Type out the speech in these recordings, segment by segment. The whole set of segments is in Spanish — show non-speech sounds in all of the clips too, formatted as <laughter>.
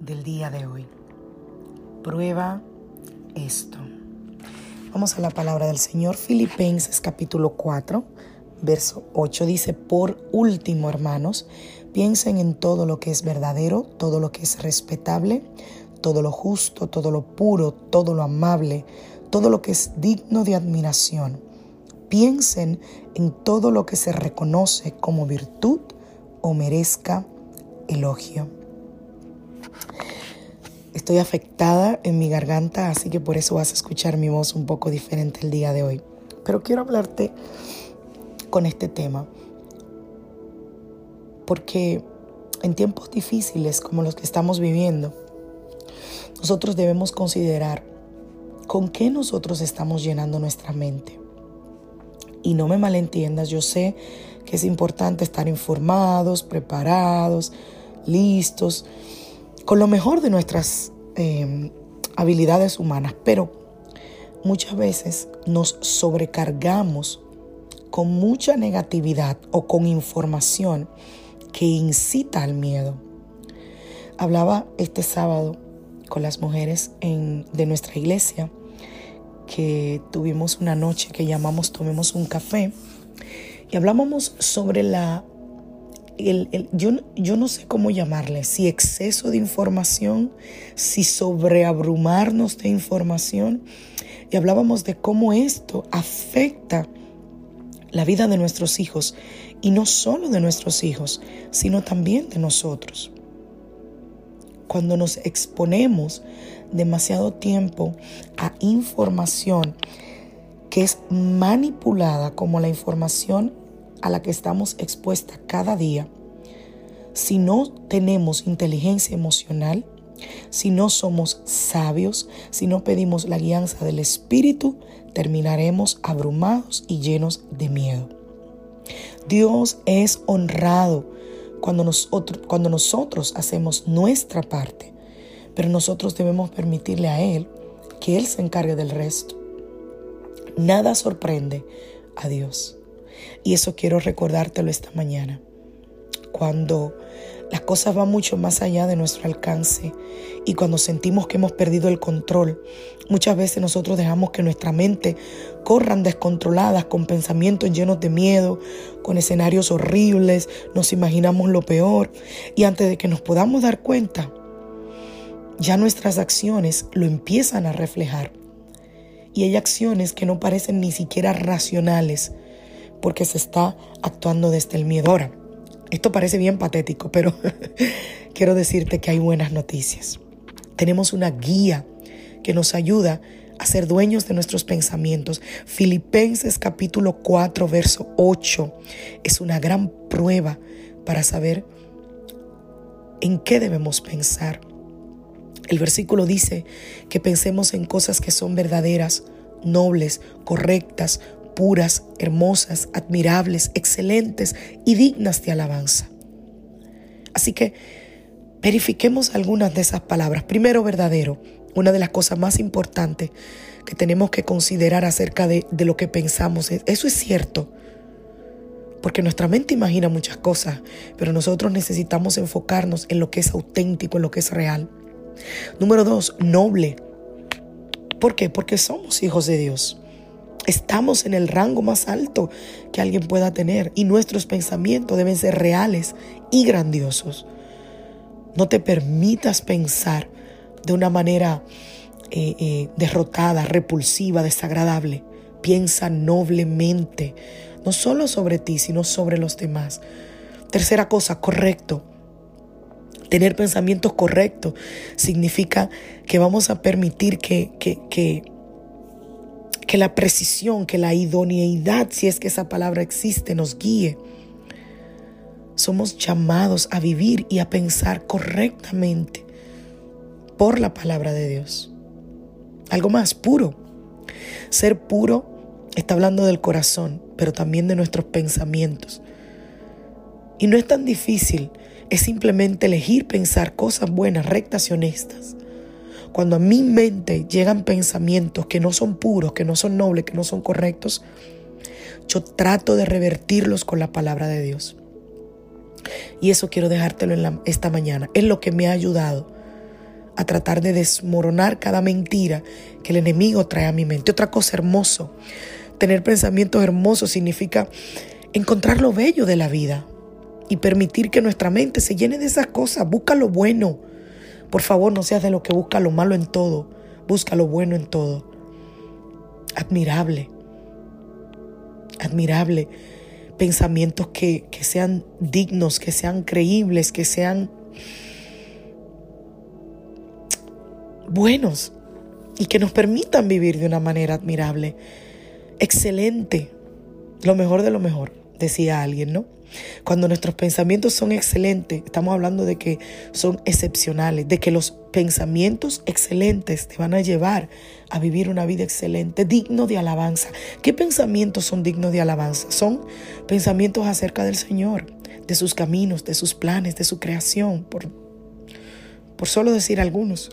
Del día de hoy. Prueba esto. Vamos a la palabra del Señor. Filipenses capítulo 4, verso 8 dice, por último, hermanos, piensen en todo lo que es verdadero, todo lo que es respetable, todo lo justo, todo lo puro, todo lo amable, todo lo que es digno de admiración. Piensen en todo lo que se reconoce como virtud o merezca elogio. Estoy afectada en mi garganta, así que por eso vas a escuchar mi voz un poco diferente el día de hoy. Pero quiero hablarte con este tema, porque en tiempos difíciles como los que estamos viviendo, nosotros debemos considerar con qué nosotros estamos llenando nuestra mente. Y no me malentiendas, yo sé que es importante estar informados, preparados, listos, con lo mejor de nuestras em, habilidades humanas, pero muchas veces nos sobrecargamos con mucha negatividad o con información que incita al miedo. Hablaba este sábado con las mujeres de nuestra iglesia que tuvimos una noche que llamamos Tomemos un café y hablábamos sobre la yo, yo no sé cómo llamarle, si exceso de información, si sobreabrumarnos de información. Y hablábamos de cómo esto afecta la vida de nuestros hijos y no solo de nuestros hijos, sino también de nosotros. Cuando nos exponemos demasiado tiempo a información que es manipulada como la información a la que estamos expuestas cada día, si no tenemos inteligencia emocional, si no somos sabios, si no pedimos la guianza del Espíritu, terminaremos abrumados y llenos de miedo. Dios es honrado cuando nosotros, cuando nosotros hacemos nuestra parte, pero nosotros debemos permitirle a Él que Él se encargue del resto. Nada sorprende a Dios. Y eso quiero recordártelo esta mañana. Cuando las cosas van mucho más allá de nuestro alcance y cuando sentimos que hemos perdido el control, muchas veces nosotros dejamos que nuestra mente corran descontroladas con pensamientos llenos de miedo, con escenarios horribles, nos imaginamos lo peor y antes de que nos podamos dar cuenta, ya nuestras acciones lo empiezan a reflejar. Y hay acciones que no parecen ni siquiera racionales, porque se está actuando desde el miedo. Ahora, esto parece bien patético, pero <laughs> quiero decirte que hay buenas noticias. Tenemos una guía que nos ayuda a ser dueños de nuestros pensamientos. Filipenses capítulo 4, verso 8 es una gran prueba para saber en qué debemos pensar. El versículo dice que pensemos en cosas que son verdaderas, nobles, correctas, puras, hermosas, admirables, excelentes y dignas de alabanza. Así que verifiquemos algunas de esas palabras. Primero, verdadero. Una de las cosas más importantes que tenemos que considerar acerca de, de lo que pensamos es, ¿eso es cierto? Porque nuestra mente imagina muchas cosas, pero nosotros necesitamos enfocarnos en lo que es auténtico, en lo que es real. Número dos, noble. ¿Por qué? Porque somos hijos de Dios. Estamos en el rango más alto que alguien pueda tener y nuestros pensamientos deben ser reales y grandiosos. No te permitas pensar de una manera eh, eh, derrotada, repulsiva, desagradable. Piensa noblemente, no solo sobre ti, sino sobre los demás. Tercera cosa, correcto. Tener pensamientos correctos significa que vamos a permitir que, que, que que la precisión, que la idoneidad, si es que esa palabra existe, nos guíe. Somos llamados a vivir y a pensar correctamente por la palabra de Dios. Algo más, puro. Ser puro está hablando del corazón, pero también de nuestros pensamientos. Y no es tan difícil, es simplemente elegir pensar cosas buenas, rectas y honestas. Cuando a mi mente llegan pensamientos que no son puros, que no son nobles, que no son correctos, yo trato de revertirlos con la palabra de Dios. Y eso quiero dejártelo en esta mañana. Es lo que me ha ayudado a tratar de desmoronar cada mentira que el enemigo trae a mi mente. Otra cosa hermoso, tener pensamientos hermosos significa encontrar lo bello de la vida y permitir que nuestra mente se llene de esas cosas. Busca lo bueno, por favor, no seas de lo que busca lo malo en todo, busca lo bueno en todo. Admirable, admirable. Pensamientos que, que sean dignos, que sean creíbles, que sean buenos y que nos permitan vivir de una manera admirable. Excelente, lo mejor de lo mejor, decía alguien, ¿no? Cuando nuestros pensamientos son excelentes, estamos hablando de que son excepcionales, de que los pensamientos excelentes te van a llevar a vivir una vida excelente, digno de alabanza. ¿Qué pensamientos son dignos de alabanza? Son pensamientos acerca del Señor, de sus caminos, de sus planes, de su creación, por, por solo decir algunos.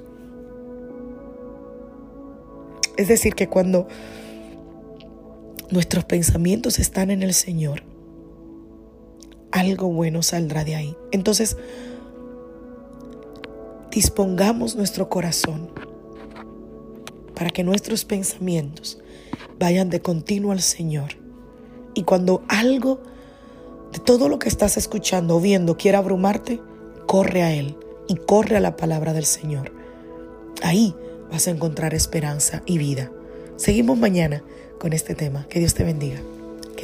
Es decir, que cuando nuestros pensamientos están en el Señor, algo bueno saldrá de ahí. Entonces, dispongamos nuestro corazón para que nuestros pensamientos vayan de continuo al Señor. Y cuando algo de todo lo que estás escuchando o viendo quiera abrumarte, corre a Él y corre a la palabra del Señor. Ahí vas a encontrar esperanza y vida. Seguimos mañana con este tema. Que Dios te bendiga.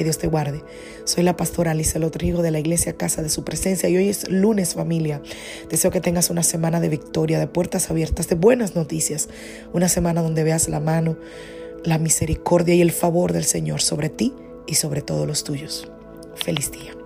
Que Dios te guarde. Soy la pastora Alicia Lotrigo de la iglesia Casa de Su Presencia y hoy es lunes familia. Deseo que tengas una semana de victoria, de puertas abiertas, de buenas noticias. Una semana donde veas la mano, la misericordia y el favor del Señor sobre ti y sobre todos los tuyos. Feliz día.